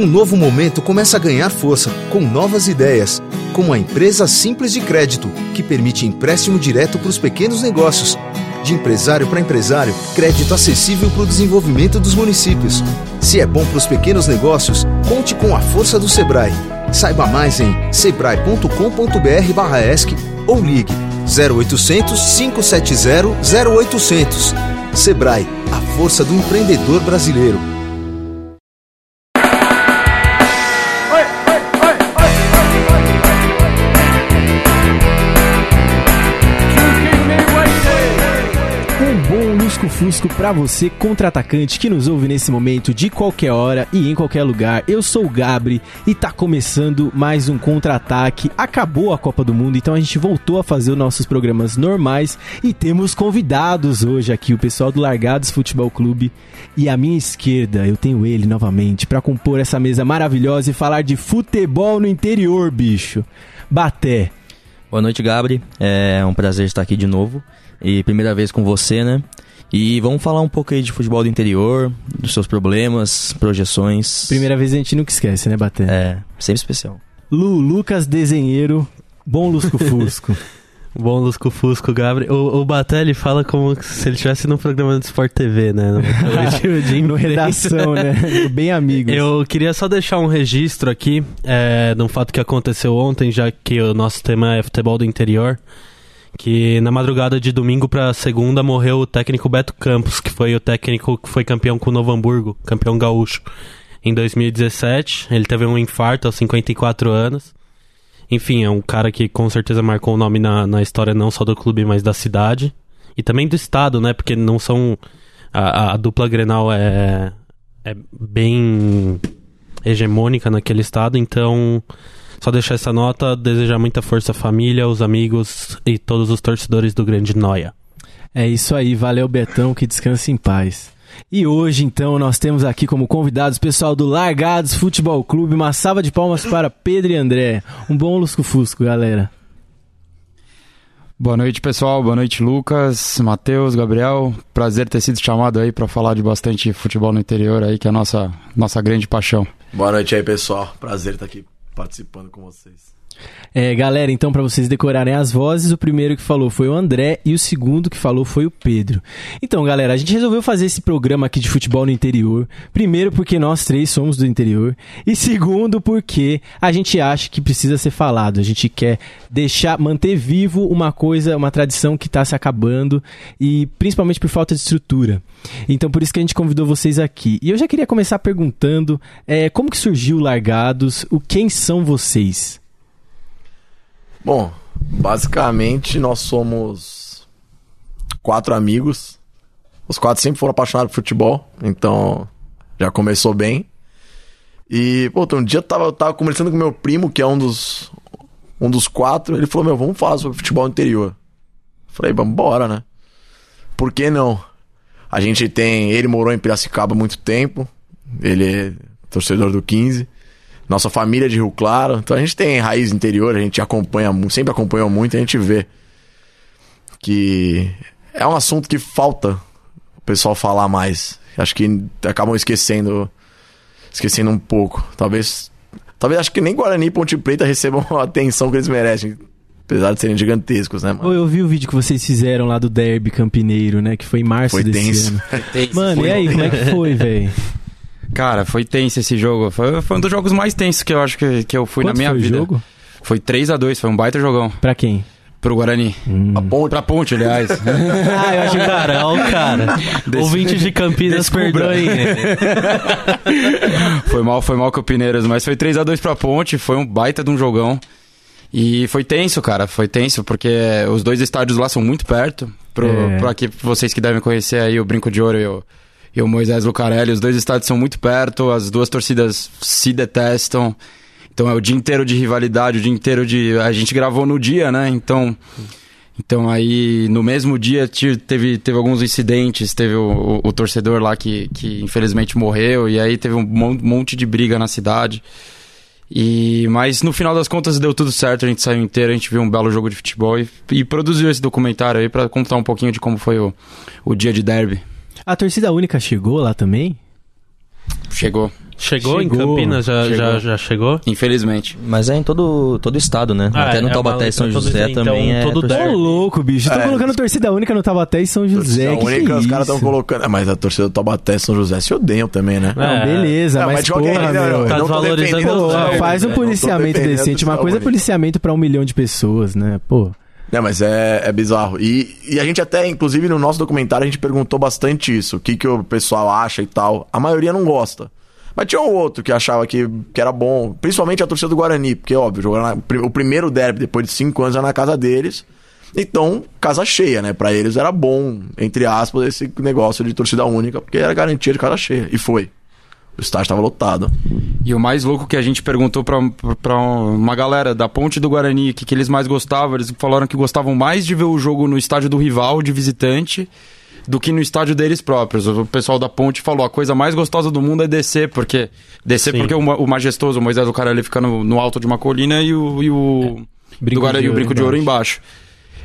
Um novo momento começa a ganhar força com novas ideias, como a empresa Simples de Crédito, que permite empréstimo direto para os pequenos negócios. De empresário para empresário, crédito acessível para o desenvolvimento dos municípios. Se é bom para os pequenos negócios, conte com a força do Sebrae. Saiba mais em sebrae.com.br/esc ou ligue 0800 570 0800. Sebrae, a força do empreendedor brasileiro. Fusco para você, contra-atacante que nos ouve nesse momento de qualquer hora e em qualquer lugar. Eu sou o Gabri e tá começando mais um contra-ataque. Acabou a Copa do Mundo, então a gente voltou a fazer os nossos programas normais e temos convidados hoje aqui, o pessoal do Largados Futebol Clube. E à minha esquerda, eu tenho ele novamente para compor essa mesa maravilhosa e falar de futebol no interior, bicho. Baté. Boa noite, Gabri. É um prazer estar aqui de novo. E primeira vez com você, né? E vamos falar um pouco aí de futebol do interior, dos seus problemas, projeções. Primeira vez a gente nunca esquece, né, Bater? É, sempre especial. Lu, Lucas Desenheiro, bom Lusco Fusco. Bom Lusco Fusco, Gabriel. O, o Batelli fala como se ele estivesse num programa do Sport TV, né? No, no redação, né? Bem amigos. Eu queria só deixar um registro aqui é, de um fato que aconteceu ontem, já que o nosso tema é futebol do interior que na madrugada de domingo para segunda morreu o técnico Beto Campos, que foi o técnico que foi campeão com o Novo Hamburgo, campeão gaúcho, em 2017. Ele teve um infarto aos 54 anos. Enfim, é um cara que com certeza marcou o nome na, na história não só do clube, mas da cidade. E também do estado, né? Porque não são. A, a dupla Grenal é, é bem hegemônica naquele estado, então só deixar essa nota, desejar muita força à família, aos amigos e todos os torcedores do Grande Noia. É isso aí, valeu Betão, que descanse em paz. E hoje, então, nós temos aqui como convidados o pessoal do Largados Futebol Clube. Uma salva de palmas para Pedro e André. Um bom lusco-fusco, galera. Boa noite, pessoal. Boa noite, Lucas, Matheus, Gabriel. Prazer ter sido chamado aí para falar de bastante futebol no interior aí, que é a nossa, nossa grande paixão. Boa noite aí, pessoal. Prazer estar aqui participando com vocês. É, galera, então para vocês decorarem as vozes, o primeiro que falou foi o André e o segundo que falou foi o Pedro. Então, galera, a gente resolveu fazer esse programa aqui de futebol no interior. Primeiro porque nós três somos do interior e segundo porque a gente acha que precisa ser falado. A gente quer deixar manter vivo uma coisa, uma tradição que está se acabando e principalmente por falta de estrutura. Então, por isso que a gente convidou vocês aqui. E eu já queria começar perguntando é, como que surgiu o Largados, o quem são vocês? Bom, basicamente nós somos quatro amigos. Os quatro sempre foram apaixonados por futebol, então já começou bem. E, pô, um dia eu tava, eu tava conversando com meu primo, que é um dos, um dos quatro, ele falou, meu, vamos falar sobre futebol interior. Falei, vamos embora, né? Por que não? A gente tem. Ele morou em Piracicaba há muito tempo. Ele é torcedor do 15 nossa família de Rio Claro. Então a gente tem raiz interior, a gente acompanha, sempre acompanhou muito, a gente vê que é um assunto que falta o pessoal falar mais. Acho que acabam esquecendo esquecendo um pouco. Talvez talvez acho que nem Guarani e Ponte Preta recebam a atenção que eles merecem. Apesar de serem gigantescos, né, mano? Eu vi o vídeo que vocês fizeram lá do Derby Campineiro, né? Que foi em março foi desse tenso. ano. Mano, foi e aí, como é que foi, velho? Cara, foi tenso esse jogo. Foi, foi um dos jogos mais tensos que eu acho que, que eu fui Quanto na minha foi vida. O jogo? Foi 3 a 2 foi um baita jogão. Pra quem? Pro Guarani. Hum. A ponte. Pra ponte, aliás. ah, eu acho que cara, ó, o cara. Des... Ouvinte de Campinas, perdoa aí. foi mal, foi mal com o Pineiros, mas foi 3 a 2 pra ponte, foi um baita de um jogão. E foi tenso, cara, foi tenso, porque os dois estádios lá são muito perto. Pro, é. pro aqui, vocês que devem conhecer aí o Brinco de Ouro e o, e o Moisés Lucarelli. Os dois estádios são muito perto, as duas torcidas se detestam. Então é o dia inteiro de rivalidade, o dia inteiro de. A gente gravou no dia, né? Então. Então aí, no mesmo dia, teve, teve alguns incidentes, teve o, o- o torcedor lá que, que infelizmente morreu, e aí teve um mon- monte de briga na cidade. E, mas no final das contas deu tudo certo, a gente saiu inteiro, a gente viu um belo jogo de futebol e, e produziu esse documentário aí pra contar um pouquinho de como foi o, o dia de derby. A torcida única chegou lá também? Chegou, Chegou, em Chegou, Campinas? Já chegou. Já, já chegou? infelizmente. Mas é em todo, todo estado, né? Ah, Até no é Taubaté e São então, José então, também é. todo. Ô, louco, bicho. Tô É. colocando torcida única no Taubaté e São José. Torcida Que que única, é os caras isso? estão colocando. Ah, Mas a torcida do Taubaté e São José se odeiam também, né? Não, É. beleza, Não, mas, mas de qualquer porra, não, meu. Tá desvalorizando faz um policiamento decente. Uma coisa é policiamento pra um milhão de pessoas, né? Pô. Não, mas é, é bizarro. E, e a gente até, inclusive no nosso documentário, a gente perguntou bastante isso. O que, que o pessoal acha e tal. A maioria não gosta. Mas tinha um outro que achava que, que era bom. Principalmente a torcida do Guarani. Porque, óbvio, jogar o primeiro derby depois de cinco anos era na casa deles. Então, casa cheia, né? Pra eles era bom, entre aspas, esse negócio de torcida única. Porque era garantia de casa cheia. E foi. O estádio estava lotado. E o mais louco que a gente perguntou pra, pra uma galera da Ponte do Guarani o que, que eles mais gostavam, eles falaram que gostavam mais de ver o jogo no estádio do rival, de visitante, do que no estádio deles próprios. O pessoal da Ponte falou, a coisa mais gostosa do mundo é descer, porque descer Sim. porque o, o majestoso, o Moisés do Caralho fica no, no alto de uma colina e o, e o, Brinco do Guarani, de o brinco de ouro embaixo.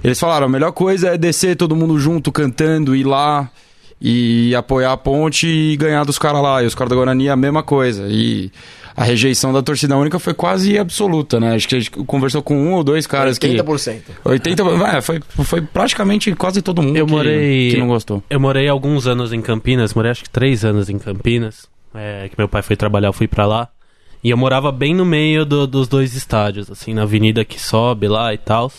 Eles falaram, a melhor coisa é descer todo mundo junto, cantando, ir lá e apoiar a ponte e ganhar dos caras lá. E os caras do Guarani a mesma coisa. E a rejeição da torcida única foi quase absoluta, né? Acho que a gente conversou com um ou dois caras que... 80%. 80, é, foi, foi praticamente quase todo mundo Eu que, morei- que não gostou. Eu morei alguns anos em Campinas, morei acho que três anos em Campinas. É, que meu pai foi trabalhar, eu fui pra lá. E eu morava bem no meio do- dos dois estádios, assim, na avenida que sobe lá e tal.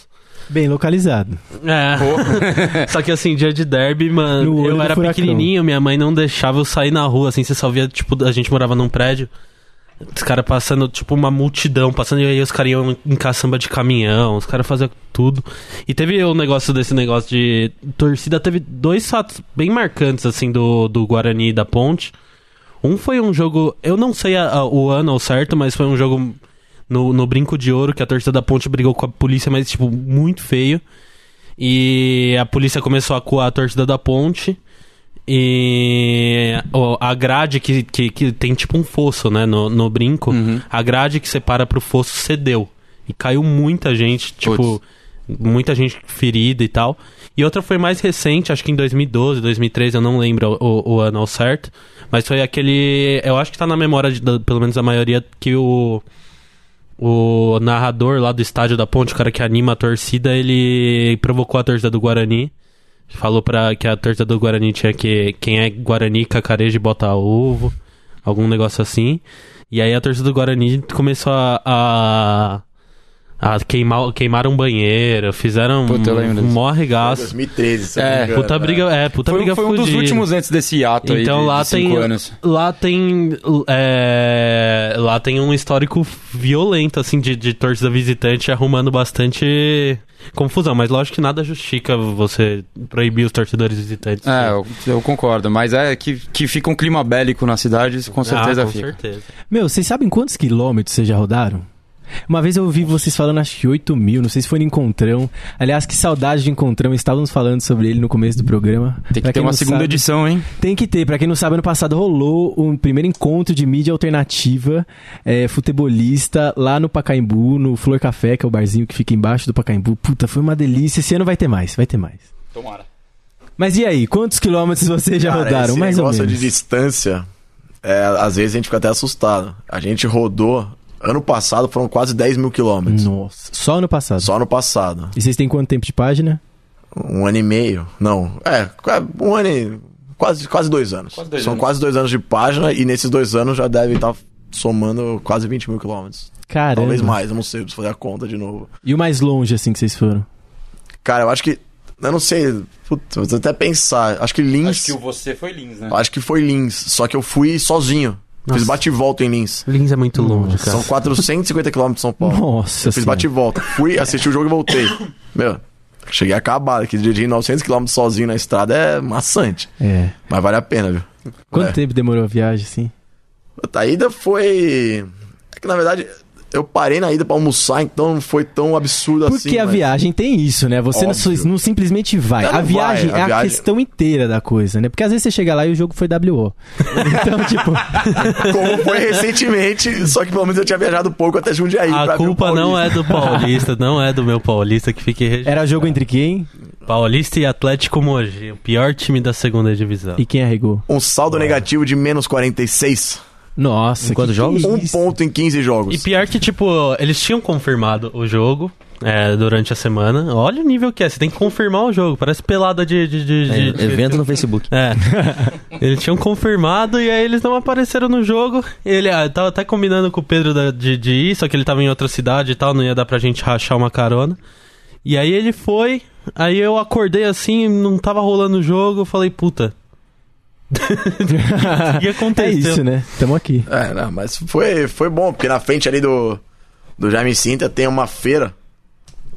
Bem localizado. É. Só que assim, dia de derby, No mano, eu era furacão. pequenininho, minha mãe não deixava eu sair na rua, assim, você só via, tipo, a gente morava num prédio, os caras passando, tipo, uma multidão, passando, e aí os caras iam em caçamba de caminhão, os caras faziam tudo. E teve o negócio desse negócio de torcida, teve dois fatos bem marcantes, assim, do, do Guarani e da Ponte. Um foi um jogo, eu não sei a- a- o ano ao certo, mas foi um jogo no, no Brinco de Ouro, que a torcida da Ponte brigou com a polícia, mas, tipo, muito feio. E a polícia começou a coar a torcida da Ponte. E a grade que, que, que tem tipo um fosso, né, no, no brinco, Uhum. a grade que separa pro fosso cedeu. E caiu muita gente, tipo, muita gente ferida e tal. E outra foi mais recente, acho que em 2012, 2013, eu não lembro o, o ano ao certo. Mas foi aquele. Eu acho que tá na memória, de, pelo menos a maioria, que o. O narrador lá do estádio da Ponte, o cara que anima a torcida, ele provocou a torcida do Guarani. Falou pra que a torcida do Guarani tinha que. Quem é Guarani, cacareja e bota ovo. Algum negócio assim. E aí a torcida do Guarani começou a. a, a queimar, queimar um banheiro. Fizeram Puta, um arregaço. 2013, se É, não me engano, Puta né? briga, é, puta Foi, briga foi um dos últimos antes desse ato aí Então de, lá de cinco tem anos. lá tem é, lá tem um histórico violento assim de, de torcida visitante arrumando bastante confusão, mas lógico que nada justifica você proibir os torcedores visitantes. É, eu, eu concordo, mas é que, que fica um clima bélico na cidade, isso com certeza ah, com fica. certeza. Meu, vocês sabem quantos quilômetros vocês já rodaram? Uma vez eu ouvi vocês falando, acho que 8 mil, não sei se foi no Encontrão. Aliás, que saudade de Encontrão, estávamos falando sobre ele no começo do programa. Tem que Pra ter uma segunda sabe- edição, hein? Tem que ter, pra quem não sabe, ano passado rolou um primeiro encontro de mídia alternativa é, futebolista lá no Pacaembu, no Flor Café, que é o barzinho que fica embaixo do Pacaembu. Puta, foi uma delícia. Esse ano vai ter mais, vai ter mais. Tomara. Mas e aí, quantos quilômetros vocês já Cara, rodaram? esse Mais ou negócio menos. de distância, é, às vezes a gente fica até assustado. A gente rodou, ano passado foram quase 10 mil quilômetros. Nossa, só ano passado. Só ano passado. E vocês têm quanto tempo de página? Um ano e meio. Não, é, um ano e. Quase, quase dois anos. Quase dois São anos. quase dois anos de página e nesses dois anos já deve estar somando quase 20 mil quilômetros. Caramba. Talvez mais, eu não sei, preciso fazer a conta de novo. E o mais longe, assim, que vocês foram? Cara, eu acho que. Eu não sei. Putz, vou até pensar. Acho que Lins. Acho que você foi Lins, né? Acho que foi Lins. Só que eu fui sozinho. Nossa. Fiz bate e volta em Lins. Lins é muito longe, cara. São 450 quilômetros de São Paulo. Nossa Eu fiz Senhora. bate e volta. Fui, assisti o jogo e voltei. Meu, cheguei acabado. Que dirigir 900 km sozinho na estrada é maçante. É. Mas vale a pena, viu? Quanto É. tempo demorou a viagem, assim? A ida foi. É que na verdade eu parei na ida pra almoçar, então não foi tão absurdo assim. Porque a mas- viagem tem isso, né? Você não, Óbvio. não simplesmente vai. Não, a viagem vai, a é a viagem- questão inteira da coisa, né? Porque às vezes você chega lá e o jogo foi WO. Então, tipo, Como foi recentemente, só que pelo menos eu tinha viajado pouco até Jundiaí. pra A culpa não é do Paulista, não é do meu Paulista que fique registrado. era jogo entre quem Paulista e Atlético Mogi, o pior time da segunda divisão. e quem arregou. Um saldo negativo de menos 46. Nossa, Quantos que jogos? é Um ponto em 15 jogos. E pior que, tipo, eles tinham confirmado o jogo é, durante a semana. Olha o nível que é, você tem que confirmar o jogo. Parece pelada de. de, de, É, de- evento no Facebook. É. eles tinham confirmado e aí eles não apareceram no jogo. Ele ah, tava até combinando com o Pedro da- de, de ir, só que ele tava em outra cidade e tal, não ia dar pra gente rachar uma carona. E aí ele foi, aí eu acordei assim, não tava rolando o jogo, eu falei, puta. O que É aconteceu? isso, né? Tamo aqui. É, não, mas foi, foi bom, porque na frente ali do, do Jaime Sinta tem uma feira.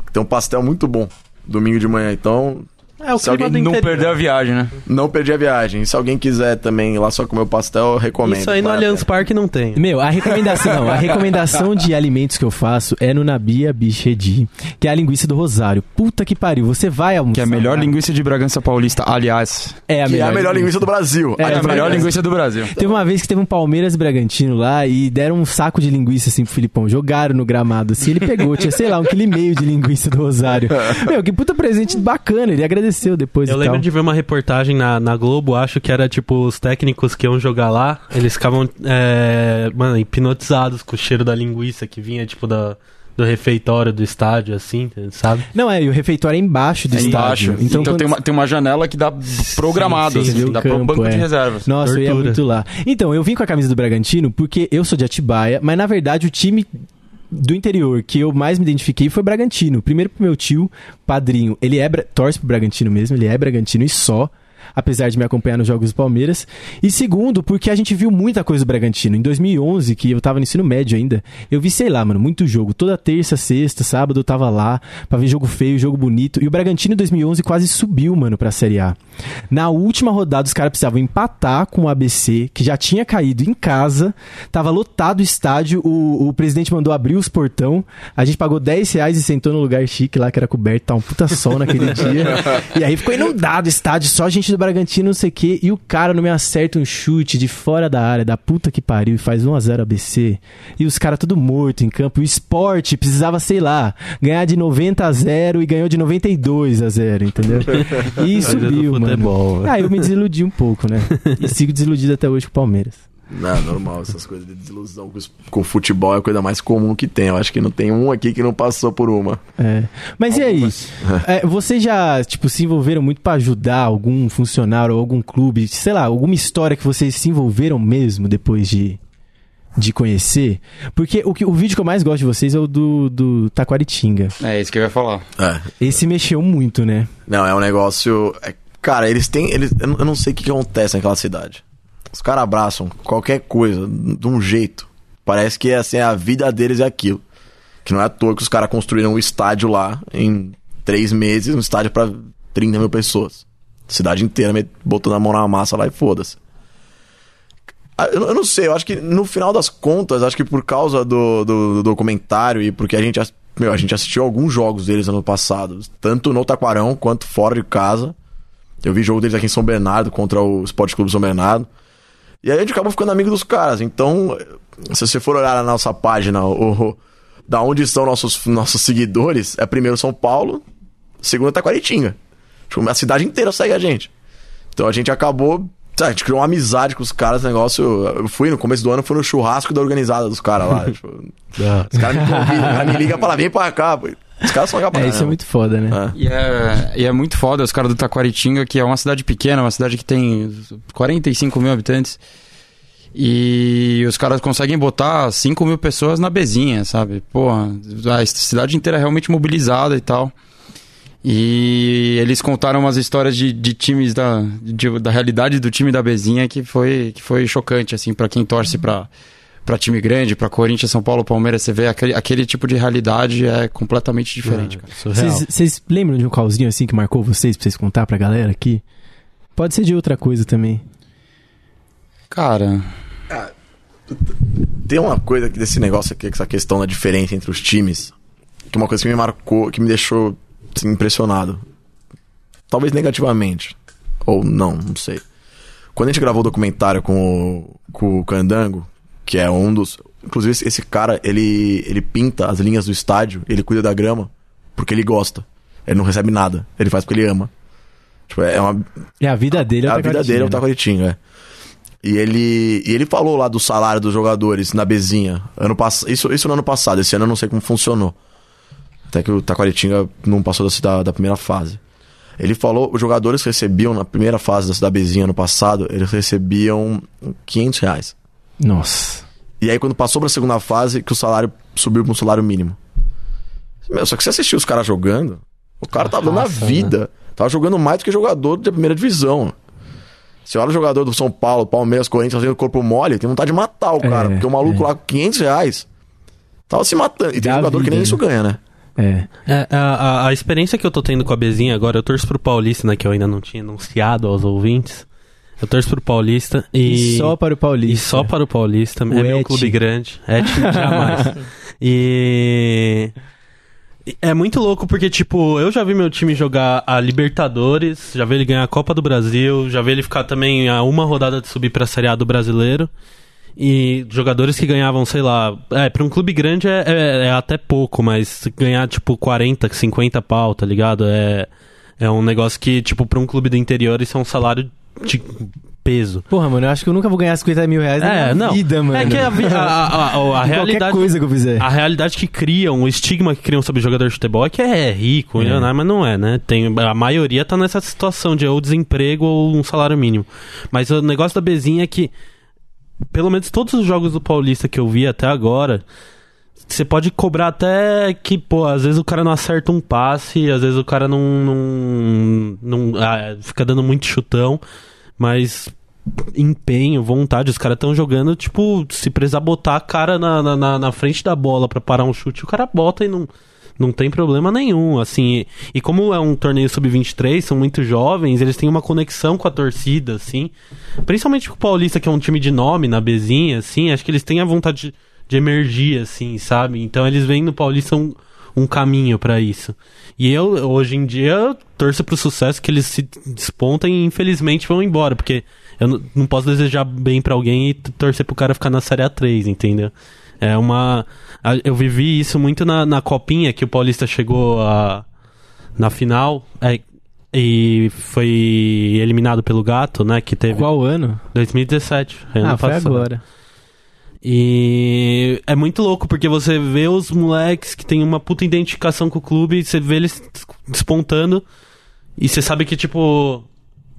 que Tem um pastel muito bom. Domingo de manhã, então É o Se clima alguém do Não interior. perdeu a viagem, né? não perdi a viagem. Se alguém quiser também ir lá só comer o pastel, eu recomendo. Isso aí no Allianz. Parque não tem. Meu, a recomendação, não, a recomendação de alimentos que eu faço é no Nabia Bichedi, que é a linguiça do Rosário. Puta que pariu, você vai almoçar. Que é a melhor lá. linguiça de Bragança Paulista, aliás. É a Que é melhor, a melhor linguiça do Brasil. É, É, a é melhor linguiça do Brasil. Teve uma vez que teve um Palmeiras e Bragantino lá e deram um saco de linguiça assim pro Filipão. Jogaram no gramado assim. Ele pegou, tinha, sei lá, um quilo e meio de linguiça do Rosário. Meu, que puta presente bacana. Ele agradeceu depois Eu e lembro tal. de ver uma reportagem na, na Globo, acho que era tipo os técnicos que iam jogar lá, eles ficavam, é, mano, hipnotizados com o cheiro da linguiça que vinha, tipo, da, do refeitório do estádio, assim, sabe? Não, é, e o refeitório é embaixo do É estádio. embaixo. Então, quando- tem, uma, tem uma janela que dá programado, sim, assim, dá pro campo, banco é. de reservas. Nossa, eu ia Tortura. muito lá. Então, eu vim com a camisa do Bragantino porque eu sou de Atibaia, mas na verdade o time do interior que eu mais me identifiquei foi Bragantino. Primeiro pro meu tio, padrinho. Ele é torce pro Bragantino mesmo, ele é Bragantino e só. Apesar de me acompanhar nos jogos do Palmeiras. E segundo, porque a gente viu muita coisa do Bragantino. Em 2011, que eu tava no ensino médio ainda, eu vi, sei lá, mano, muito jogo. Toda terça, sexta, sábado eu tava lá pra ver jogo feio, jogo bonito. E o Bragantino em 2011 quase subiu, mano, pra Série A. Na última rodada, os caras precisavam empatar com o ABC, que já tinha caído em casa. Tava lotado o estádio. O, o presidente mandou abrir os portão. A gente pagou 10 reais e sentou no lugar chique lá, que era coberto. Tá um puta sol naquele dia. E aí ficou inundado o estádio, só gente do Bragantino, não sei o quê. E o cara não me acerta um chute de fora da área, da puta que pariu, e faz 1x0 ABC. E os caras tudo morto em campo. E o esporte precisava, sei lá, ganhar de 90 a 0 e ganhou de 92 a 0, entendeu? E do subiu, mano. futebol, Ah, eu me desiludi um pouco, né? E sigo desiludido até hoje com o Palmeiras. Não, normal, essas coisas de desilusão com, os- com futebol é a coisa mais comum que tem. Eu acho que não tem um aqui que não passou por uma. É. Mas e aí? É, vocês já, tipo, se envolveram muito pra ajudar algum funcionário ou algum clube? Sei lá, alguma história que vocês se envolveram mesmo depois de, de conhecer? Porque o, que, o vídeo que eu mais gosto de vocês é o do, do Taquaritinga. É isso que eu ia falar. É. Esse mexeu muito, né? Não, é um negócio. é- cara, eles têm. Eles, eu não- sei o que, que acontece naquela cidade. Os caras abraçam qualquer coisa de um jeito. Parece que assim, a vida deles é aquilo. Que não é à toa que os caras construíram um estádio lá em três meses um estádio pra 30 mil pessoas. Cidade inteira botando a mão na massa lá e foda-se. Ah, Eu, não sei, eu acho que no final das contas, acho que por causa do, do, do documentário e porque a gente, meu, a gente assistiu alguns jogos deles ano passado, tanto no Taquarão quanto fora de casa. Eu vi jogo deles aqui em São Bernardo contra o Esporte Clube São Bernardo. E aí a gente acabou ficando amigo dos caras. Então, se você for olhar na nossa página, o, o- da onde estão nossos, nossos seguidores, é primeiro São Paulo, segundo Taquaritinga. Tipo, a cidade inteira segue a gente. Então a gente acabou. sabe, A gente criou uma amizade com os caras, negócio. Eu fui no começo do ano, fui no churrasco da organizada dos caras lá. tipo, os caras me convidam, o cara me liga e fala, vem pra cá. pô. Os caras são capazes. É, isso é muito foda, né? É. E é, e é muito foda os caras do Taquaritinga, que é uma cidade pequena, uma cidade que tem 45 mil habitantes. E os caras conseguem botar 5 mil pessoas na bezinha, sabe? Porra, a cidade inteira é realmente mobilizada e tal. E eles contaram umas histórias de, de times da, de- da realidade do time da bezinha que foi, que foi chocante, assim, pra quem torce pra, pra time grande, pra Corinthians, São Paulo, Palmeiras, você vê aquele, aquele tipo de realidade é completamente diferente. Surreal. Vocês lembram de um causinho assim que marcou vocês pra vocês contar pra galera aqui? Pode ser de outra coisa também. Cara, Tem uma coisa aqui desse negócio aqui, essa questão da diferença entre os times, que é uma coisa que me marcou, que me deixou assim, impressionado. Talvez negativamente. Ou não, não sei. Quando a gente gravou o documentário com o, com o Candango, que é um dos. Inclusive, esse, cara, ele, ele pinta as linhas do estádio, ele cuida da grama, porque ele gosta. Ele não recebe nada. Ele faz porque ele ama. Tipo, é uma, É a vida dele, é o a vida dele é o Taquaritinho, né? É. E ele, e ele falou lá do salário dos jogadores na Bezinha. Ano pass... isso, isso no ano passado, esse ano eu não sei como funcionou. Até que o Taquaritinga não passou da, da, da primeira fase. Ele falou, os jogadores recebiam na primeira fase da, da Bezinha ano passado, eles recebiam 500 reais. Nossa. E aí quando passou pra segunda fase, que o salário subiu pra um salário mínimo. Meu, só que você assistiu os caras jogando, o cara tava dando a vida. Tava jogando mais do que jogador da primeira divisão. Você olha o jogador do São Paulo, Palmeiras, Corinthians fazendo corpo mole, tem vontade de matar o cara. É, porque o maluco é. lá com 500 reais tava se matando. E tem Dá jogador que vida, nem né? isso ganha, né? É. É, a, a- a experiência que eu tô tendo com a Bezinha agora, eu torço pro Paulista, né? Que eu ainda não tinha anunciado aos ouvintes. Eu torço pro Paulista e. E só para o Paulista. E só para o Paulista. O é meu Et. clube grande. É time jamais. e. e É muito louco porque, tipo, eu já vi meu time jogar a Libertadores, já vi ele ganhar a Copa do Brasil, já vi ele ficar também a uma rodada de subir pra Série A do Brasileiro. E jogadores que ganhavam, sei lá, é, pra um clube grande é, é- é até pouco, mas ganhar, tipo, 40, 50 pau, tá ligado? É, é um negócio que, tipo, pra um clube do interior isso é um salário de peso. Porra, mano, eu acho que eu nunca vou ganhar 50 mil reais na É, minha não. vida, mano. É que a, a, a, a- realidade. coisa que eu fizer. A realidade que criam, o estigma que criam sobre jogador de futebol é que é rico, É. milionário, mas não é, né? Tem, a maioria tá nessa situação de ou desemprego ou um salário mínimo. Mas o negócio da Bezinha é que, pelo menos todos os jogos do Paulista que eu vi até agora, você pode cobrar até que, pô, às vezes o cara não acerta um passe, às vezes o cara não. não, não ah, fica dando muito chutão, mas empenho, vontade, os caras estão jogando, tipo, se precisar botar a cara na, na, na- frente da bola pra parar um chute, o cara bota e não. Não tem problema nenhum, assim. E como é um torneio sub-23, são muito jovens, eles têm uma conexão com a torcida, assim. Principalmente com o Paulista, que é um time de nome na Bezinha, assim, acho que eles têm a vontade de, de emergir, assim, sabe? Então eles veem no Paulista um, um caminho pra isso. E eu, hoje em dia, eu torço pro sucesso que eles se despontem e infelizmente vão embora, porque eu não- posso desejar bem pra alguém e torcer pro cara ficar na Série A3, entendeu? É uma. Eu vivi isso muito na, na copinha que o Paulista chegou a, na final. é, e foi eliminado pelo Gato, né? Que teve Qual ano? 2017. ano ah, foi passado. agora. E é muito louco porque você vê os moleques que tem uma puta identificação com o clube, você vê eles despontando e você sabe que, tipo,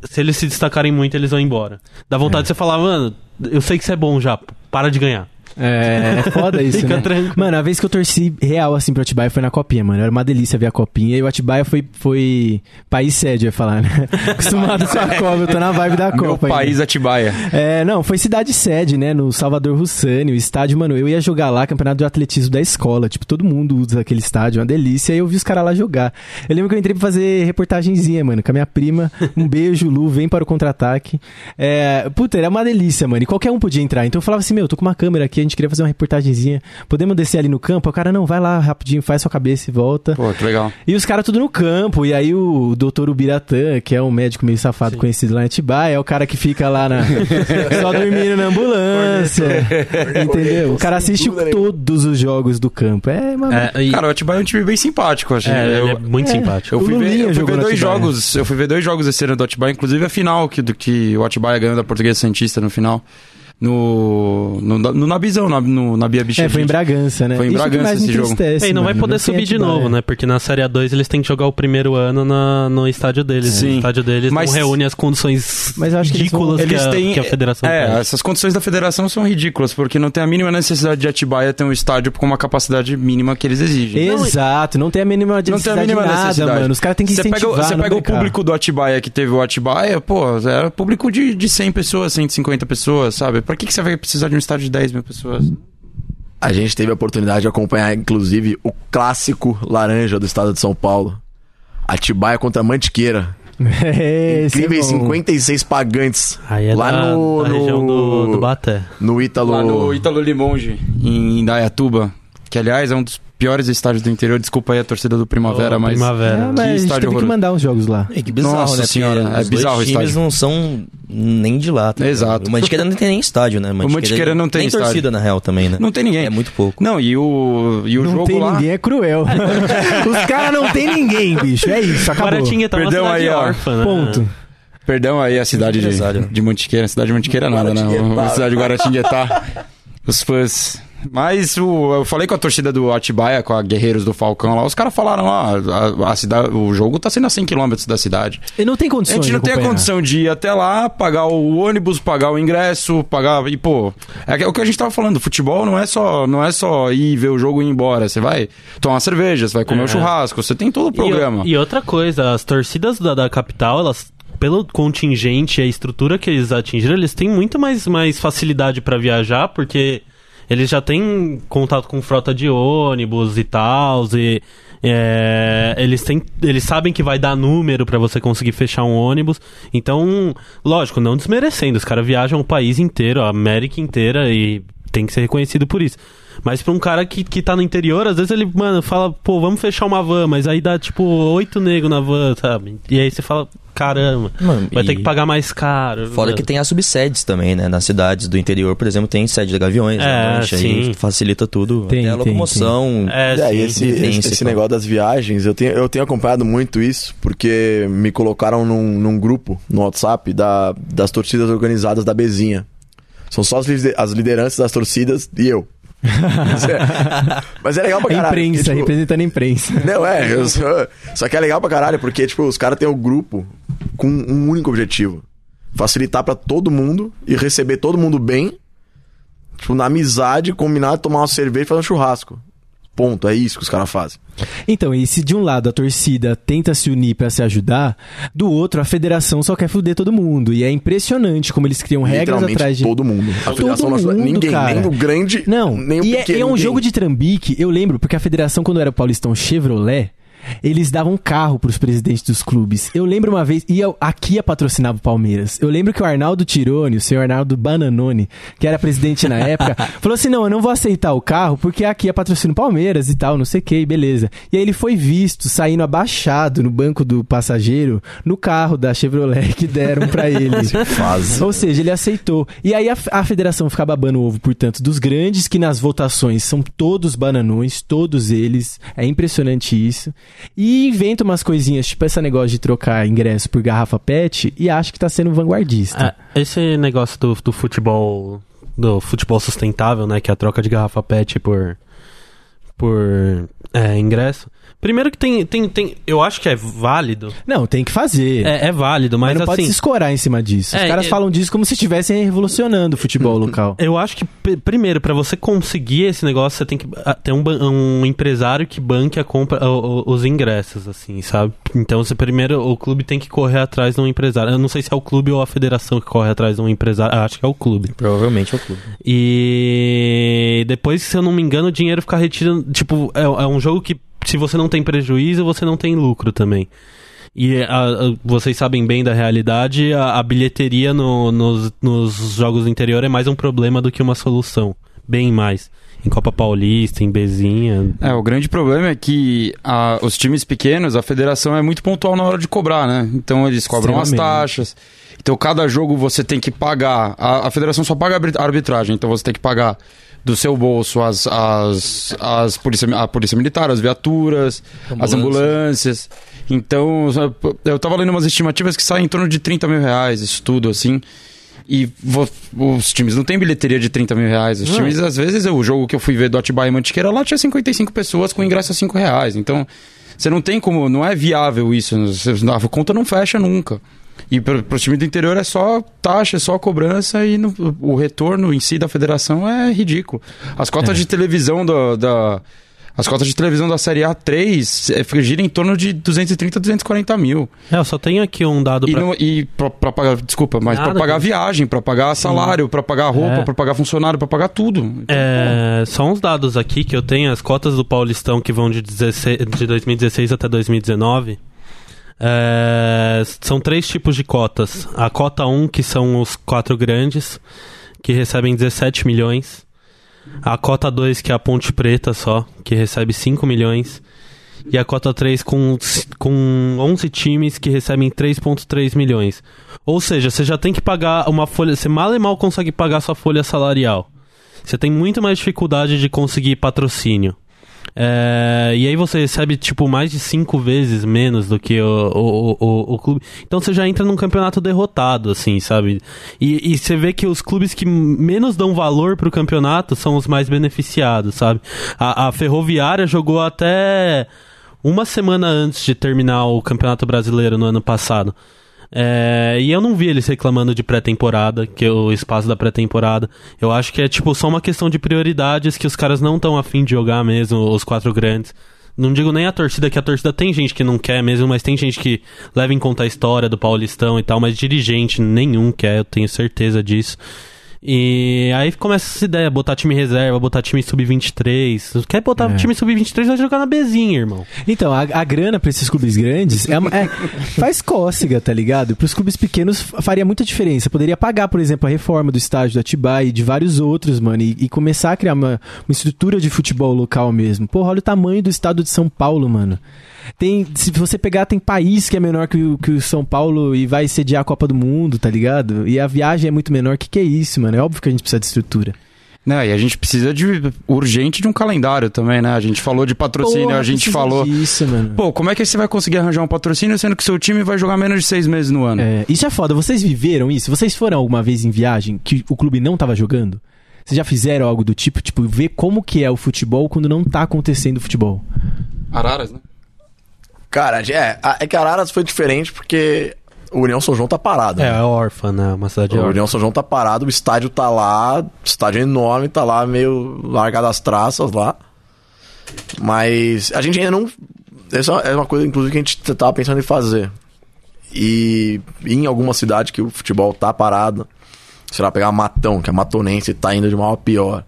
se eles se destacarem muito, eles vão embora. Dá vontade de você falar, mano, eu sei que você é bom já, para de ganhar. É, é foda isso, Fica né? tranquilo. Mano, a vez que eu torci real, assim, pro Atibaia foi na Copinha, mano. Era uma delícia ver a Copinha. E o Atibaia foi, foi país sede, eu ia falar, né? Acostumado com a Copa, eu tô na vibe da meu Copa ainda. país Atibaia. É, não, foi cidade sede, né? No Salvador Russani, o estádio, mano, eu ia jogar lá, campeonato de atletismo da escola. Tipo, todo mundo usa aquele estádio, uma delícia. E eu vi os caras lá jogar. Eu lembro que eu entrei pra fazer reportagenzinha, mano, com a minha prima. Um beijo, Lu, vem para o contra-ataque. É, puta, era uma delícia, mano. E qualquer um podia entrar. Então eu falava assim, meu, tô com uma câmera aqui, a gente queria fazer uma reportagenzinha. Podemos descer ali no campo? O cara, não, vai lá rapidinho, faz sua cabeça e volta. Pô, que legal. E os caras tudo no campo. E aí o doutor Ubiratã, que é um médico meio safado conhecido lá em Atibaia, é o cara que fica lá na... só dormindo na ambulância. entendeu? O cara assiste todos os jogos do campo. É, mano. É, e- Cara, o Atibaia é um time bem simpático, achei. é, eu, ele é muito é. simpático. eu fui ver, eu fui ver dois jogos. Eu fui ver dois jogos esse ano do Atibaia, inclusive a final, que, do, que o Atibaia ganhou da Portuguesa Santista no final. No. No, no Nabizão, na, no, na Bia Bichevich. É, foi em Bragança, né? Foi em Isso que Bragança esse jogo. entristece, É, e não vai poder tem subir de novo, né? Porque na Série A2 eles têm que jogar o primeiro ano na, no estádio deles. Sim. O estádio deles Mas- não reúne as condições Mas acho que eles vão- ridículas que, Eles a, têm. que a federação é, pede. essas condições da federação são ridículas, porque não tem a mínima necessidade de Atibaia ter um estádio com uma capacidade mínima que eles exigem. Exato, não tem a mínima Não tem a necessidade mínima de nada, necessidade. mano. Os caras têm que Você incentivar, pega, o- Você pega o brincar. público do Atibaia que teve o Atibaia, pô, era público de, de 100 pessoas, 150 pessoas, sabe? Pra que, que você vai precisar de um estádio de 10 mil pessoas? A gente teve a oportunidade de acompanhar, inclusive, o clássico laranja do estado de São Paulo. Atibaia contra Mantiqueira. É, esse Incríveis é bom. 56 pagantes. Aí é lá da, no, da no, região do, do Baté. no Ítalo. Lá no Ítalo Limonge, em Indaiatuba. Que, aliás, é um dos piores estádios do interior. Desculpa aí a torcida do Primavera, Ô, mas... Primavera. É, mas a gente teve que mandar uns jogos lá. É, que bizarro, Nossa né? senhora, Porque é os bizarro o estádio. não são nem de lá. Tá? Exato. O Mantiqueira não tem nem estádio, né? Mantiqueira não tem nem estádio. torcida, na real, também, né? Não tem ninguém. É muito pouco. Não, e o, e o não jogo tem lá... ninguém, é cruel. Os caras não tem ninguém, bicho. É isso, acabou. Guaratinguetá é uma Perdão cidade aí, ó. órfã, né? Ponto. Perdão aí a cidade de, de Mantiqueira. Cidade de Mantiqueira é nada, né? A cidade de Guaratinguetá. Os fãs... Mas o, eu falei com a torcida do Atibaia, com a Guerreiros do Falcão lá, os caras falaram, ah, a, a cidade, o jogo tá sendo a 100 km da cidade. E não tem A condições gente não tem a condição de ir até lá, pagar o ônibus, pagar o ingresso, pagar. E, pô, é o que a gente tava falando. Futebol não é só, não é só ir ver o jogo e ir embora. Você vai tomar cerveja, você vai comer É. um churrasco, você tem todo o E, programa. e outra coisa, as torcidas da, da capital, elas pelo contingente e a estrutura que eles atingiram, eles têm muito mais, mais facilidade pra viajar, porque eles já têm contato com frota de ônibus e tal, e é, eles, têm, eles sabem que vai dar número pra você conseguir fechar um ônibus. Então, lógico, não desmerecendo, os caras viajam o país inteiro, a América inteira, e tem que ser reconhecido por isso. Mas pra um cara que, que tá no interior, às vezes ele, mano, fala, pô, vamos fechar uma van, mas aí dá tipo oito negros na van, sabe? E aí você fala, caramba, Mano, vai ter que pagar mais caro. Fora mano. que tem as subsedes também, né? Nas cidades do interior, por exemplo, tem sede de Gaviões, É, né? Mancha, sim. aí facilita tudo. Tem, até a tem, locomoção. É, É, sim. e esse, tem esse, esse negócio das viagens, eu tenho, eu tenho acompanhado muito isso, porque me colocaram num, num grupo no WhatsApp da, das torcidas organizadas da Bezinha. São só as, lider- as lideranças das torcidas e eu. Mas é, mas é legal pra A caralho. imprensa, porque, tipo, representando a imprensa. Não, é, eu sou- só que é legal pra caralho, porque, tipo, os caras têm o grupo com um único objetivo. Facilitar pra todo mundo e receber todo mundo bem. Tipo, na amizade, combinar de tomar uma cerveja e fazer um churrasco. Ponto, é isso que os caras fazem. Então, e se de um lado a torcida tenta se unir pra se ajudar, do outro a federação só quer fuder todo mundo. E é impressionante como eles criam regras atrás de. todo mundo. A Todo federação mundo, ninguém, cara. nem o grande, Não, nem o e é, pequeno. é um ninguém. jogo de trambique, eu lembro, porque a federação, quando era o Paulistão Chevrolet, eles davam carro pros presidentes dos clubes. Eu lembro uma vez, e eu- a Kia patrocinava o Palmeiras. Eu lembro que o Arnaldo Tironi, o senhor Arnaldo Bananoni, que era presidente na época, falou assim: não, eu não vou aceitar o carro porque a Kia patrocina o Palmeiras e tal, não sei o que, beleza. E aí ele foi visto saindo abaixado no banco do passageiro no carro da Chevrolet que deram pra ele. Ou seja, ele aceitou. E aí a, a federação fica babando o ovo, portanto, dos grandes que nas votações são todos bananões, todos eles. É impressionante isso. E inventa umas coisinhas, tipo esse negócio de trocar ingresso por garrafa PET e acha que tá sendo vanguardista. É, esse negócio do, do futebol do futebol sustentável, né, que é a troca de garrafa PET por por é, ingresso. Primeiro que tem, tem, tem, eu acho que é válido. Não, tem que fazer. É, é válido, mas mas, não pode assim, se escorar em cima disso. Os É, caras é- falam disso como se estivessem revolucionando o futebol local. Eu acho que, primeiro, pra você conseguir esse negócio, você tem que ah, ter um, um empresário que banque a compra, o- o- os ingressos, assim, sabe? Então, você primeiro, o clube tem que correr atrás de um empresário. Eu não sei se é o clube ou a federação que corre atrás de um empresário. Ah, acho que é o clube. Provavelmente é o clube. E depois, se eu não me engano, o dinheiro fica retirado. Tipo, é, é um jogo que, se você não tem prejuízo, você não tem lucro também. E a- a- vocês sabem bem da realidade, a, a bilheteria no- nos, nos jogos do interior é mais um problema do que uma solução. Bem mais. Em Copa Paulista, em Bezinha. É, o grande problema é que a- os times pequenos, a federação é muito pontual na hora de cobrar, né? Então eles cobram as taxas. Então cada jogo você tem que pagar. A, a federação só paga a arbit- a arbitragem, então você tem que pagar do seu bolso as, as, as polícia, a polícia militar, as viaturas, as Ambulância. ambulâncias. Então, eu tava lendo umas estimativas que saem em torno de 30 mil reais, isso tudo, assim. E vo- os times não têm bilheteria de 30 mil reais. Os Não. times, às vezes, o jogo que eu fui ver do Atibaia e Mantiqueira, lá tinha 55 pessoas com ingresso a 5 reais. Então, você não tem como, não é viável isso. A conta não fecha nunca. E para os times do interior é só taxa, é só cobrança e no- o retorno em si da federação é ridículo. As cotas de televisão da, da- as cotas de televisão da Série A3 é, giram em torno de 230, 240 mil. É, eu só tenho aqui um dado E, pra. não- e pra, pra pagar, desculpa, mas Nada, pra pagar viagem, pra pagar salário, pra pagar roupa, É. pra pagar funcionário, pra pagar tudo. Então, É, só uns dados aqui que eu tenho, as cotas do Paulistão que vão de, 16 de 2016 até 2019. É, são três tipos de cotas. A cota 1, que são os quatro grandes, que recebem 17 milhões. A cota 2, que é a Ponte Preta só, que recebe 5 milhões. E a cota 3 com, com 11 times que recebem 3,3 milhões. Ou seja, você já tem que pagar uma folha. Você mal e mal consegue pagar sua folha salarial. Você tem muito mais dificuldade de conseguir patrocínio. É, e aí você recebe, tipo, mais de cinco vezes menos do que o, o, o, o, clube. Então você já entra num campeonato derrotado, assim, sabe? E, e você vê que os clubes que menos dão valor pro campeonato são os mais beneficiados, sabe? A, a Ferroviária jogou até uma semana antes de terminar o Campeonato Brasileiro no ano passado. É, e eu não vi eles reclamando de pré-temporada, que é o espaço da pré-temporada. Eu acho que é tipo só uma questão de prioridades que os caras não estão afim de jogar mesmo, os quatro grandes. Não digo nem a torcida, que a torcida tem gente que não quer mesmo, mas tem gente que leva em conta a história do Paulistão e tal, mas dirigente nenhum quer, eu tenho certeza disso. E aí começa essa ideia, botar time reserva, botar time sub-23. Quer botar é. time sub-23, vai jogar na Bezinha, irmão. Então, a, a grana pra esses clubes grandes é, é, faz cócega, tá ligado? Pros clubes pequenos faria muita diferença. Poderia pagar, por exemplo, a reforma do estádio do Atibaia e de vários outros, mano, e, e começar a criar uma, uma estrutura de futebol local mesmo. Porra, olha o tamanho do estado de São Paulo, mano. Tem, se você pegar, tem país que é menor que o, que o São Paulo e vai sediar a Copa do Mundo, tá ligado? E a viagem é muito menor. O que, que é isso, mano? É óbvio que a gente precisa de estrutura. Não, e a gente precisa de urgente de um calendário também, né? A gente falou de patrocínio, Porra, a gente falou. Disso, mano. Pô, como é que você vai conseguir arranjar um patrocínio sendo que seu time vai jogar menos de seis meses no ano? É, isso é foda. Vocês viveram isso? Vocês foram alguma vez em viagem que o clube não tava jogando? Vocês já fizeram algo do tipo, tipo, ver como que é o futebol quando não tá acontecendo o futebol? Araras, né? Cara, é, é que Araras foi diferente porque o União São João tá parado. É, né? é órfã, né? Uma cidade O órfã. União São João tá parado, o estádio tá lá, estádio enorme, tá lá meio largado as traças lá. Mas a gente ainda não. Essa é uma coisa, inclusive, que a gente tava pensando em fazer. E em alguma cidade que o futebol tá parado, sei lá, pegar Matão, que é matonense tá indo de mal a pior.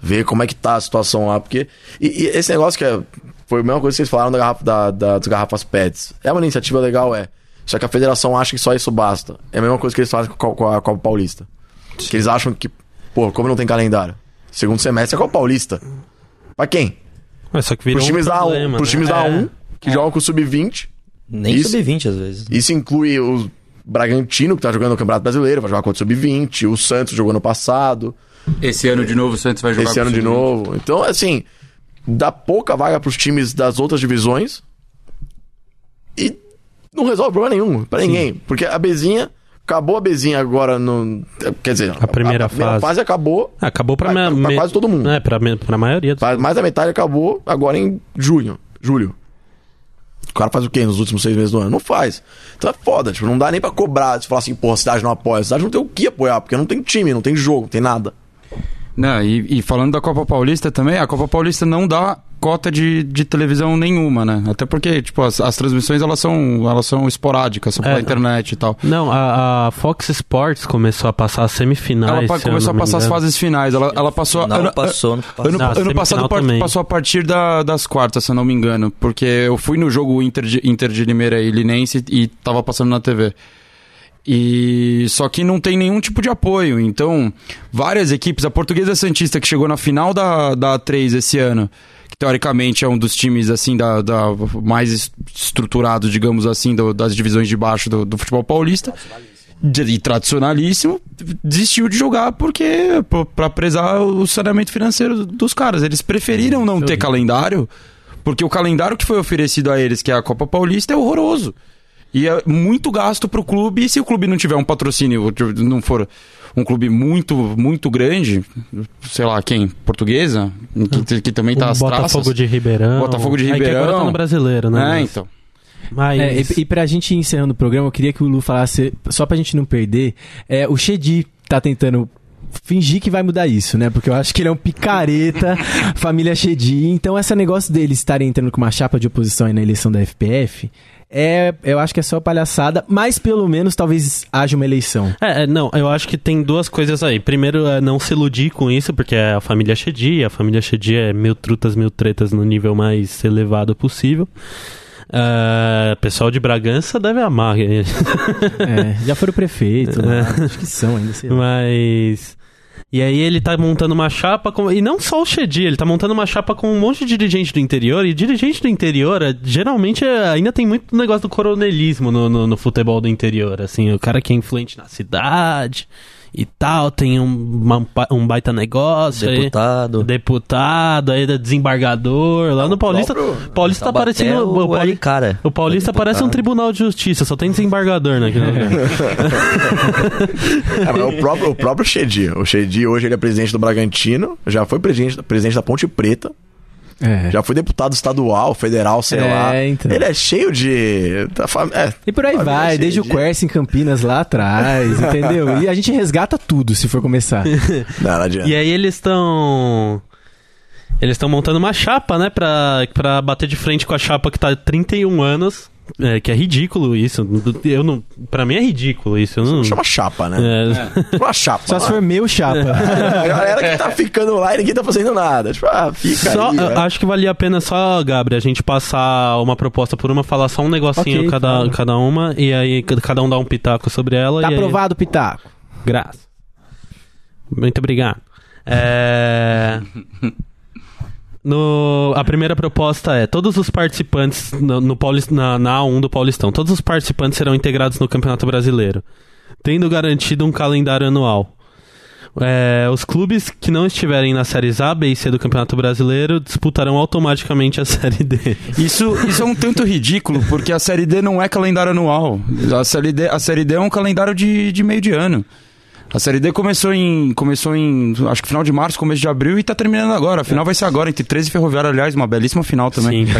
Ver como é que tá a situação lá, porque. E, e esse negócio que é foi a mesma coisa que vocês falaram da garrafa, da, da, das garrafas PETs. É uma iniciativa legal, é. Só que a federação acha que só isso basta. É a mesma coisa que eles fazem com a, com a Copa Paulista. Sim. Que eles acham que, pô, como não tem calendário? Segundo semestre é a Copa Paulista. Pra quem? É, só que virou pros times, um problema, da, pros né? times é. da 1, que é. jogam com o Sub-20. Nem Sub-20 às vezes. Isso inclui o Bragantino, que tá jogando no Campeonato Brasileiro, vai jogar contra o Sub-20. O Santos jogou no passado. Esse ano de novo o Santos vai jogar Esse ano de novo. Então, assim, dá pouca vaga para os times das outras divisões e não resolve problema nenhum para ninguém. Porque a Bezinha. Acabou a Bezinha agora no. Quer dizer, a primeira, a, a primeira fase. fase. acabou. Acabou pra, pra, pra, quase todo mundo. É, pra, pra maioria. Dos... Mais da metade acabou agora em junho. Julho. O cara faz o quê nos últimos seis meses do ano? Não faz. Então é foda, tipo, não dá nem pra cobrar. Se falar assim, porra, a cidade não apoia. A cidade não tem o que apoiar, porque não tem time, não tem jogo, não tem nada. Não, e, e, falando da Copa Paulista também, a Copa Paulista não dá cota de, de televisão nenhuma, né? Até porque, tipo, as, as transmissões elas são, elas são esporádicas, são é, pela internet e tal. Não, a, a, Fox Sports começou a passar as semifinais. Ela começou a passar as fases finais. Ela, ela passou. Não, ano, passou ano passado. Ano, ano passado passou a partir da, das quartas, se eu não me engano. Porque eu fui no jogo Inter de, Inter de Limeira e Linense e tava passando na TV. E só que não tem nenhum tipo de apoio. Então, várias equipes, a Portuguesa Santista que chegou na final da, da A3 esse ano, que teoricamente é um dos times assim da, da mais estruturado, digamos assim, do, das divisões de baixo do, do futebol paulista. E tradicionalíssimo, desistiu de jogar porque para prezar o saneamento financeiro dos caras. Eles preferiram não ter calendário, porque o calendário que foi oferecido a eles, que é a Copa Paulista, é horroroso. E é muito gasto pro clube. E se o clube não tiver um patrocínio, não for um clube muito, muito grande, sei lá, quem? Portuguesa? Que, que também tá o as Botafogo traças. de Ribeirão. Botafogo de Ribeirão. É que agora tá no brasileiro, né? É, então. Mas... É, e, e pra gente ir encerrando o programa, eu queria que o Lu falasse, só pra gente não perder, é, o Shedi tá tentando fingir que vai mudar isso, né? Porque eu acho que ele é um picareta, família Shedi. Então, esse negócio deles estarem entrando com uma chapa de oposição aí na eleição da FPF é, eu acho que é só palhaçada, mas pelo menos talvez haja uma eleição. É, é, não, eu acho que tem duas coisas aí. Primeiro, é não se iludir com isso, porque é a família Shedi, a família Shedi é mil trutas, mil tretas no nível mais elevado possível. É, pessoal de Bragança deve amar. É, já foram prefeito, É. acho que são ainda. Mas. E aí ele tá montando uma chapa com. E não só o Chedi, ele tá montando uma chapa com um monte de dirigente do interior. E dirigente do interior, é, geralmente, é, ainda tem muito negócio do coronelismo no, no, no futebol do interior. Assim, o cara que é influente na cidade e tal, tem um, uma- um baita negócio. aí- Deputado. deputado, aí é desembargador. Lá no Paulista. próprio- Paulista tá parecendo. o O, Pauli- cara. o Paulista parece um tribunal de justiça, só tem desembargador né. É, o próprio, o próprio Chedi. O Chedi hoje ele é presidente do Bragantino, já foi presidente, presidente da Ponte Preta, É. já foi deputado estadual, federal, sei É, lá. então. Ele é cheio de. é, E por aí vai, desde o Chedi. Quercy em Campinas lá atrás, entendeu? E a gente resgata tudo se for começar. Não, não adianta. E aí eles estão. Eles estão montando uma chapa, né? Pra, pra bater de frente com a chapa que tá há 31 anos. É, que é ridículo isso. Eu não, pra mim é ridículo isso. Eu não, Chama chapa, né? é, Uma chapa. Só se for meu chapa. A galera que tá ficando lá e ninguém tá fazendo nada. Tipo, ah, fica Só, aí, eu né? acho que valia a pena só, Gabriel, a gente passar uma proposta por uma, falar só um negocinho Ok, cada, fala. cada uma, e aí cada um dá um pitaco sobre ela. Tá e aí- aprovado, Pitaco. Graça. Muito obrigado. É... No, a primeira proposta é: todos os participantes no, no Paulist, na, na A1 do Paulistão, todos os participantes serão integrados no Campeonato Brasileiro, tendo garantido um calendário anual. É, os clubes que não estiverem nas séries A, B e C do Campeonato Brasileiro disputarão automaticamente a Série D. Isso, isso é um tanto ridículo, porque a Série D não é calendário anual. A Série D, a série D é um calendário de, de meio de ano. A Série D começou em, começou em, acho que final de março, começo de abril, e tá terminando agora. A final vai ser agora, entre 13 e Ferroviário, aliás, uma belíssima final também. Sim.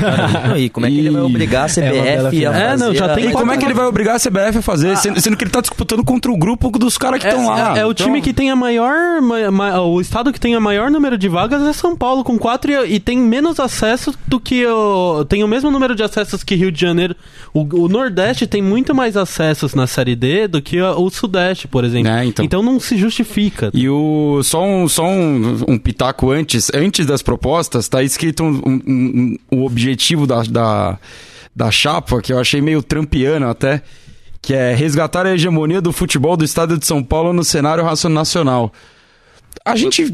Não, e como é que ele vai obrigar a É CBF a final. fazer É, não, já a- tem E como é que ele vai obrigar a CBF a fazer, sendo, sendo que ele tá disputando contra o grupo dos caras que estão lá? É, é o Então- time que tem a maior. ma- ma- o estado que tem a maior número de vagas é São Paulo, com quatro, e, e tem menos acesso do que o. Tem o mesmo número de acessos que Rio de Janeiro. O, o Nordeste tem muito mais acessos na Série D do que o, o Sudeste, por exemplo. É, então. Não se justifica. E o, só um, só um, um pitaco antes, antes das propostas, tá escrito um, um- um- o objetivo da, da, da chapa, que eu achei meio trampiano até, que é resgatar a hegemonia do futebol do estado de São Paulo no cenário nacional. A gente.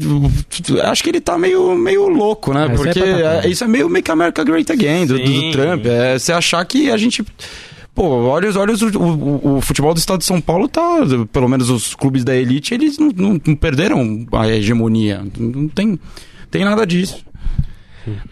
Acho que ele tá meio, meio louco, né? Ah, isso é Porque é- isso é meio Make America Great Again, do, do-. Trump. É você achar que a gente. Pô, olha, os- olha os- o, o- o futebol do estado de São Paulo tá. Pelo menos os clubes da elite, eles não, não- não perderam a hegemonia. Não tem, tem nada disso.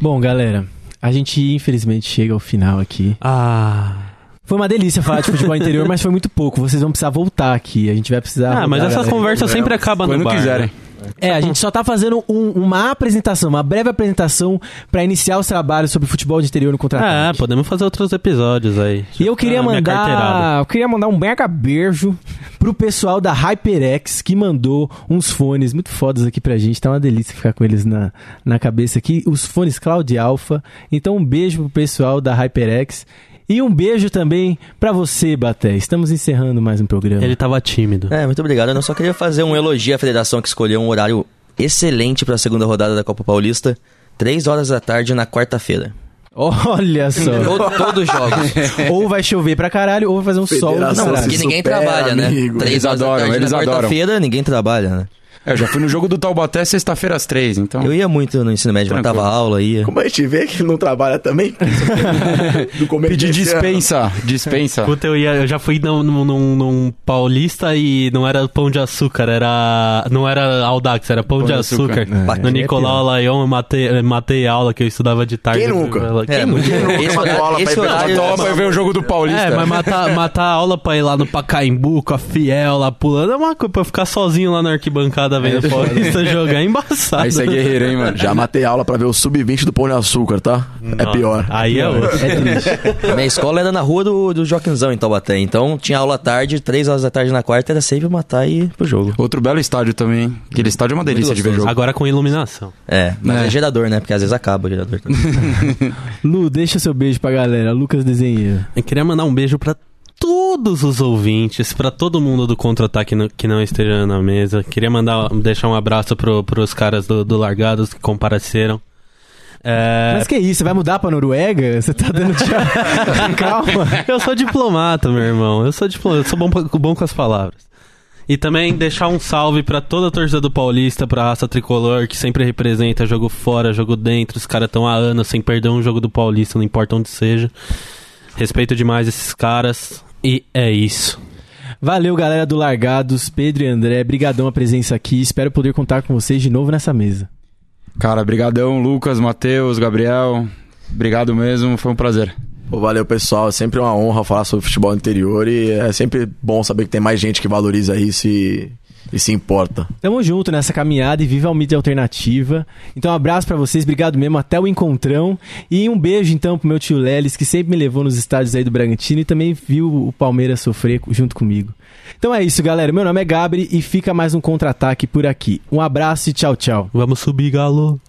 Bom, galera, a gente infelizmente chega ao final aqui. Ah. Foi uma delícia falar de futebol interior, mas foi muito pouco. Vocês vão precisar voltar aqui. A gente vai precisar. Ah, mas rodar, essa galera. conversa sempre acaba no Quando bar. quiserem. né? É, a gente só tá fazendo um- uma apresentação, uma breve apresentação pra iniciar os trabalhos sobre futebol de interior no É, contra-ataque. podemos fazer outros episódios aí. E eu queria Ah, mandar, eu queria mandar um mega beijo pro pessoal da HyperX que mandou uns fones muito fodas aqui pra gente. Tá uma delícia ficar com eles na, na cabeça aqui. Os fones Cloud Alpha. Então um beijo pro pessoal da HyperX. E um beijo também pra você, Baté. Estamos encerrando mais um programa. Ele tava tímido. É, muito obrigado. Eu só queria fazer um elogio à federação que escolheu um horário excelente para a segunda rodada da Copa Paulista, 3 horas da tarde na quarta-feira. Olha só. To- Todos os jogos. ou vai chover pra caralho, ou vai fazer um sol. Federação do Não, porque ninguém supera, trabalha, né? amigo. 3 Eles horas da adoram, tarde eles na adoram. quarta-feira, ninguém trabalha, né? É, eu já fui no jogo do Taubaté sexta-feira às três, então. Eu ia muito no ensino médio, Tranquilo. matava aula, ia. Como a gente vê que não trabalha também, ano. dispensa, dispensa. Puta, eu, ia, eu já fui num, num, num- paulista e não era pão de açúcar, era. Não era Aldax, era pão, de de açúcar. açúcar. É, no Nicolau Laion eu matei, matei aula que eu estudava de tarde. Quem nunca? Quem É, nunca? esse uma bola horário, pra esse ir pra horário Toma pra ver o jogo do Paulista. É, mas matar, matar a aula pra ir lá no Pacaembu com a Fiel lá pulando é uma coisa pra eu ficar sozinho lá na arquibancada vendo o Paulista jogar é embaçado. Aí você é guerreiro, hein, mano? Já matei aula pra ver o sub-20 do Pão de Açúcar, tá? É pior. Aí é outro. É triste. A minha escola era na rua do, do Joaquinzão, em Taubaté. Então tinha aula à tarde, 3 horas da tarde na quarta, era sempre matar e ir pro jogo. Outro belo estádio também. hein? Aquele estádio é uma delícia de ver jogo. Agora com iluminação. É, mas É. é, gerador, né? Porque às vezes acaba o gerador também. Lu, deixa seu beijo pra galera. Lucas Desenheiro. Eu queria mandar um beijo pra todos os ouvintes, pra todo mundo do Contra-Ataque que não esteja na mesa. Queria mandar, deixar um abraço pro, pros caras do, do Largados que compareceram. É, Mas que isso, você vai mudar pra Noruega? Você tá dando tchau? Calma. Eu sou diplomata, meu irmão. Eu sou diplomata, eu sou bom, bom com as palavras. E também deixar um salve pra toda a torcida do Paulista, pra raça tricolor, que sempre representa jogo fora, jogo dentro. Os caras estão há anos sem perder um jogo do Paulista, não importa onde seja. Respeito demais esses caras. E é isso. Valeu, galera do Largados, Pedro e André. Brigadão a presença aqui. Espero poder contar com vocês de novo nessa mesa. Cara, brigadão, Lucas, Matheus, Gabriel. Obrigado mesmo, foi um prazer. Pô, valeu, pessoal. É sempre uma honra falar sobre futebol interior e é sempre bom saber que tem mais gente que valoriza isso e, e se importa. Tamo junto nessa caminhada e viva a mídia alternativa. Então, um abraço pra vocês, obrigado mesmo, até o encontrão. E um beijo então pro meu tio Lelis, que sempre me levou nos estádios aí do Bragantino e também viu o Palmeiras sofrer junto comigo. Então é isso, galera. Meu nome é Gabri e fica mais um contra-ataque por aqui. Um abraço e tchau, tchau. Vamos subir, galo.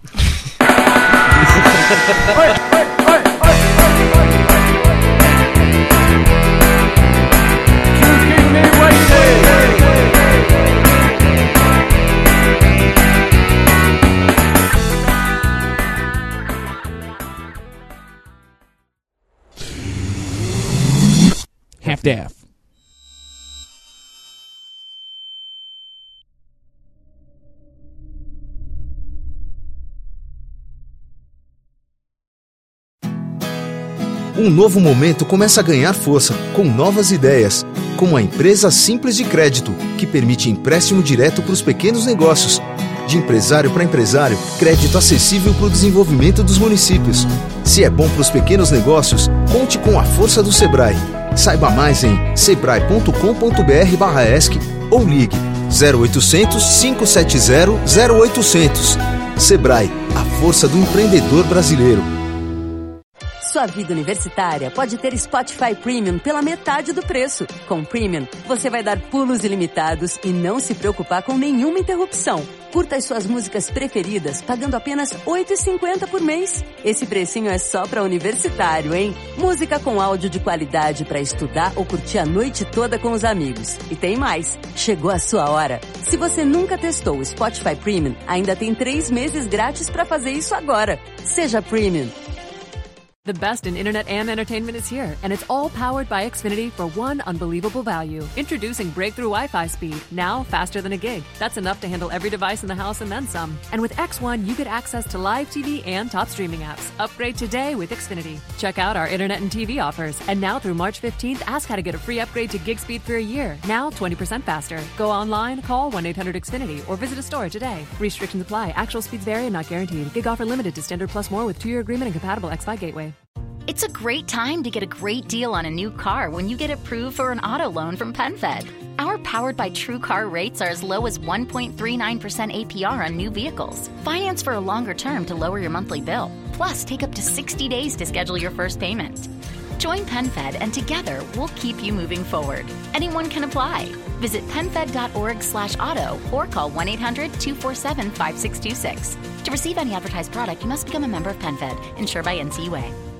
Half-daff. Um novo momento começa a ganhar força com novas ideias, como a empresa simples de crédito, que permite empréstimo direto para os pequenos negócios. De empresário para empresário, crédito acessível para o desenvolvimento dos municípios. Se é bom para os pequenos negócios, conte com a força do Sebrae. Saiba mais em sebrae.com.br/esc ou ligue 0800 570 0800. Sebrae, a força do empreendedor brasileiro. Sua vida universitária pode ter Spotify Premium pela metade do preço. Com Premium, você vai dar pulos ilimitados e não se preocupar com nenhuma interrupção. Curta as suas músicas preferidas pagando apenas R$ 8,50 por mês. Esse precinho é só para universitário, hein? Música com áudio de qualidade para estudar ou curtir a noite toda com os amigos. E tem mais. Chegou a sua hora. Se você nunca testou o Spotify Premium, ainda tem três meses grátis para fazer isso agora. Seja Premium. The best in internet and entertainment is here, and it's all powered by Xfinity for one unbelievable value. Introducing breakthrough Wi Fi speed, now faster than a gig. That's enough to handle every device in the house and then some. And with X1, you get access to live TV and top streaming apps. Upgrade today with Xfinity. Check out our internet and TV offers. And now through March 15th, ask how to get a free upgrade to gig speed for a year. Now 20% faster. Go online, call 1 800 Xfinity, or visit a store today. Restrictions apply. Actual speeds vary and not guaranteed. Gig offer limited to standard plus more with two year agreement and compatible X Fi It's a great time to get a great deal on a new car when you get approved for an auto loan from PenFed. Our powered by True Car rates are as low as 1.39% APR on new vehicles. Finance for a longer term to lower your monthly bill. Plus, take up to 60 days to schedule your first payment. Join PenFed and together we'll keep you moving forward. Anyone can apply. Visit penfed.org slash auto or call 1-800-247-5626. To receive any advertised product, you must become a member of PenFed, insured by NCUA.